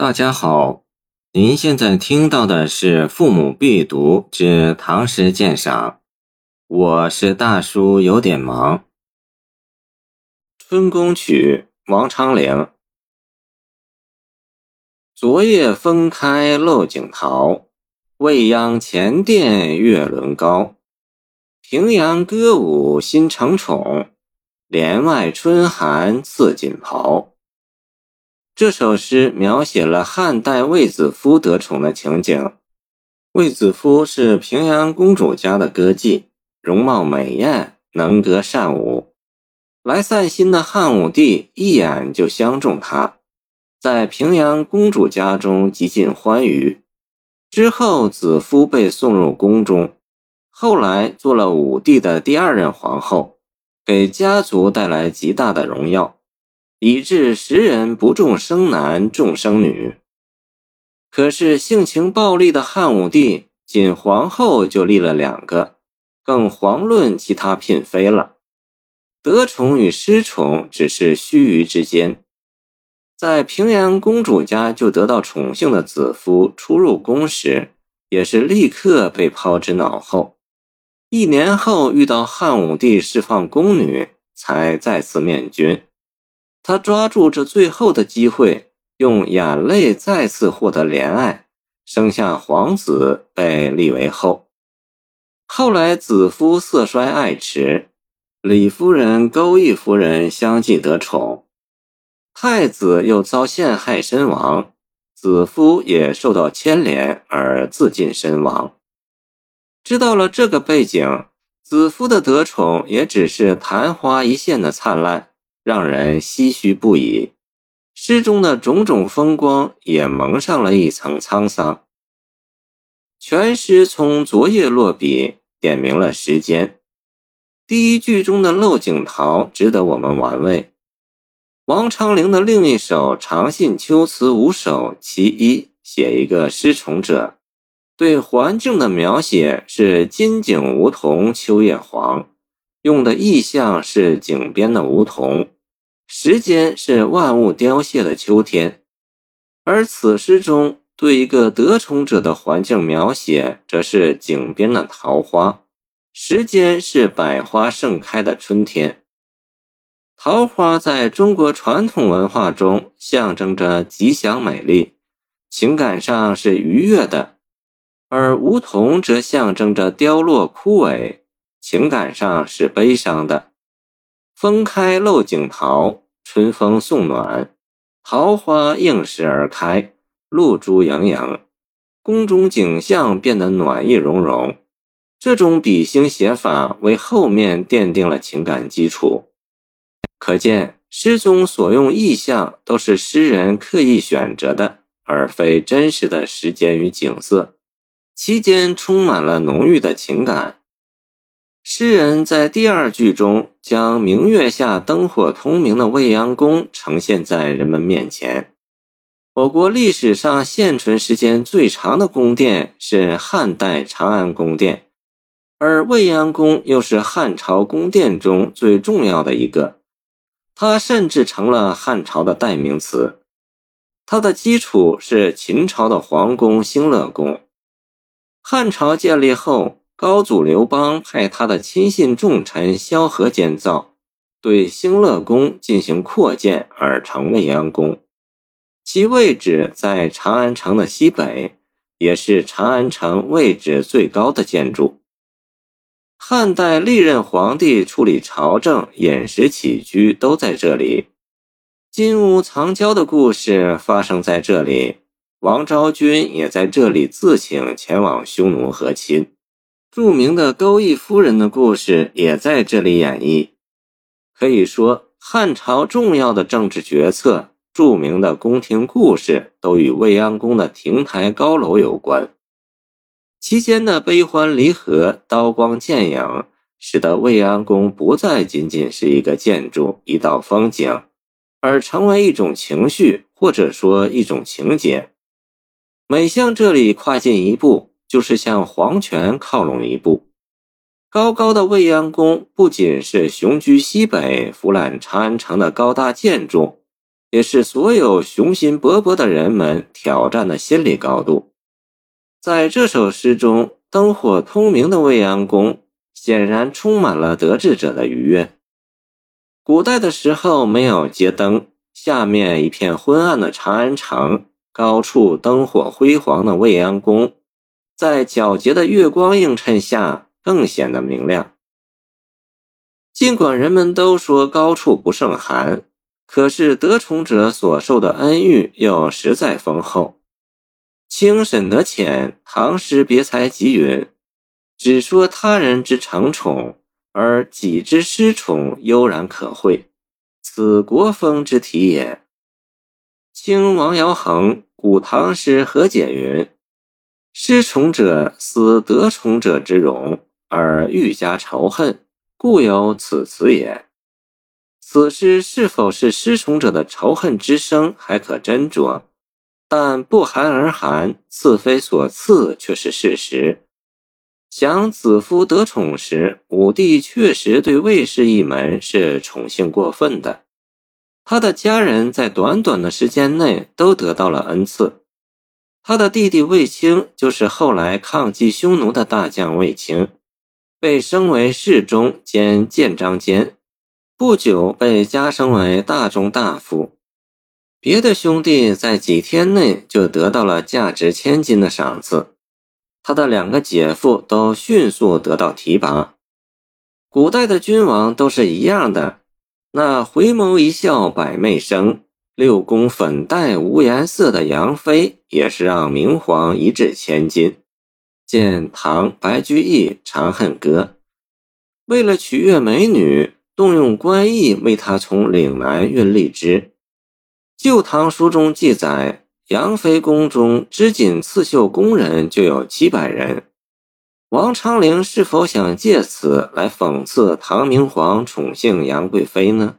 大家好，您现在听到的是《父母必读之唐诗鉴赏》，我是大叔，有点忙。《春宫曲》王昌龄。昨夜风开漏井桃，未央前殿月轮高。平阳歌舞新承宠，帘外春寒似锦袍。这首诗描写了汉代卫子夫得宠的情景。卫子夫是平阳公主家的歌妓，容貌美艳，能歌善舞。来散心的汉武帝一眼就相中她，在平阳公主家中极尽欢愉。之后，子夫被送入宫中，后来做了武帝的第二任皇后，给家族带来极大的荣耀。以致时人不重生男，重生女。可是性情暴戾的汉武帝，仅皇后就立了两个，更遑论其他嫔妃了。得宠与失宠只是须臾之间。在平阳公主家就得到宠幸的子夫，初入宫时也是立刻被抛之脑后。一年后遇到汉武帝释放宫女，才再次面君。他抓住这最后的机会，用眼泪再次获得怜爱，生下皇子，被立为后。后来子夫色衰爱弛，李夫人、钩弋夫人相继得宠，太子又遭陷害身亡，子夫也受到牵连而自尽身亡。知道了这个背景，子夫的得宠也只是昙花一现的灿烂。让人唏嘘不已，诗中的种种风光也蒙上了一层沧桑。全诗从昨夜落笔，点明了时间。第一句中的漏井桃值得我们玩味。王昌龄的另一首《长信秋词五首》其一，写一个失宠者，对环境的描写是金井梧桐秋叶黄，用的意象是井边的梧桐。时间是万物凋谢的秋天，而此诗中对一个得宠者的环境描写，则是井边的桃花。时间是百花盛开的春天。桃花在中国传统文化中象征着吉祥美丽，情感上是愉悦的；而梧桐则象征着凋落枯萎，情感上是悲伤的。风开露井桃，春风送暖，桃花应时而开，露珠盈盈，宫中景象变得暖意融融。这种比兴写法为后面奠定了情感基础。可见诗中所用意象都是诗人刻意选择的，而非真实的时间与景色，其间充满了浓郁的情感。诗人在第二句中将明月下灯火通明的未央宫呈现在人们面前。我国历史上现存时间最长的宫殿是汉代长安宫殿，而未央宫又是汉朝宫殿中最重要的一个，它甚至成了汉朝的代名词。它的基础是秦朝的皇宫兴乐宫。汉朝建立后。高祖刘邦派他的亲信重臣萧何建造，对兴乐宫进行扩建，而成未央宫。其位置在长安城的西北，也是长安城位置最高的建筑。汉代历任皇帝处理朝政、饮食起居都在这里。金屋藏娇的故事发生在这里，王昭君也在这里自请前往匈奴和亲。著名的钩弋夫人的故事也在这里演绎。可以说，汉朝重要的政治决策、著名的宫廷故事都与未央宫的亭台高楼有关。其间的悲欢离合、刀光剑影，使得未央宫不再仅仅是一个建筑、一道风景，而成为一种情绪，或者说一种情节。每向这里跨进一步。就是向皇权靠拢一步。高高的未央宫不仅是雄居西北、俯览长安城的高大建筑，也是所有雄心勃勃的人们挑战的心理高度。在这首诗中，灯火通明的未央宫显然充满了得志者的愉悦。古代的时候没有街灯，下面一片昏暗的长安城，高处灯火辉煌的未央宫，在皎洁的月光映衬下更显得明亮。尽管人们都说高处不胜寒，可是得宠者所受的恩遇又实在丰厚。清沈德潜唐诗别才集云：“只说他人之承宠，而己之失宠，悠然可会，此国风之体也。”清王尧衡古唐诗和解云：“失宠者思得宠者之荣，而愈加仇恨。”故有此词也。此诗是否是失宠者的仇恨之声，还可斟酌。但不寒而寒，赐非所赐却是事实。想子夫得宠时，武帝确实对魏氏一门是宠幸过分的。他的家人在短短的时间内都得到了恩赐。他的弟弟卫青就是后来抗击匈奴的大将卫青。被升为侍中兼建章监，不久被加升为大中大夫。别的兄弟在几天内就得到了价值千金的赏赐，他的两个姐夫都迅速得到提拔。古代的君王都是一样的，那回眸一笑百媚生，六宫粉黛无颜色的杨妃，也是让明皇一掷千金。见唐白居易《长恨歌》，为了取悦美女，动用官役为她从岭南运荔枝。《旧唐书》中记载，杨妃宫中织锦刺绣工人就有七百人。王昌龄是否想借此来讽刺唐明皇宠幸杨贵妃呢？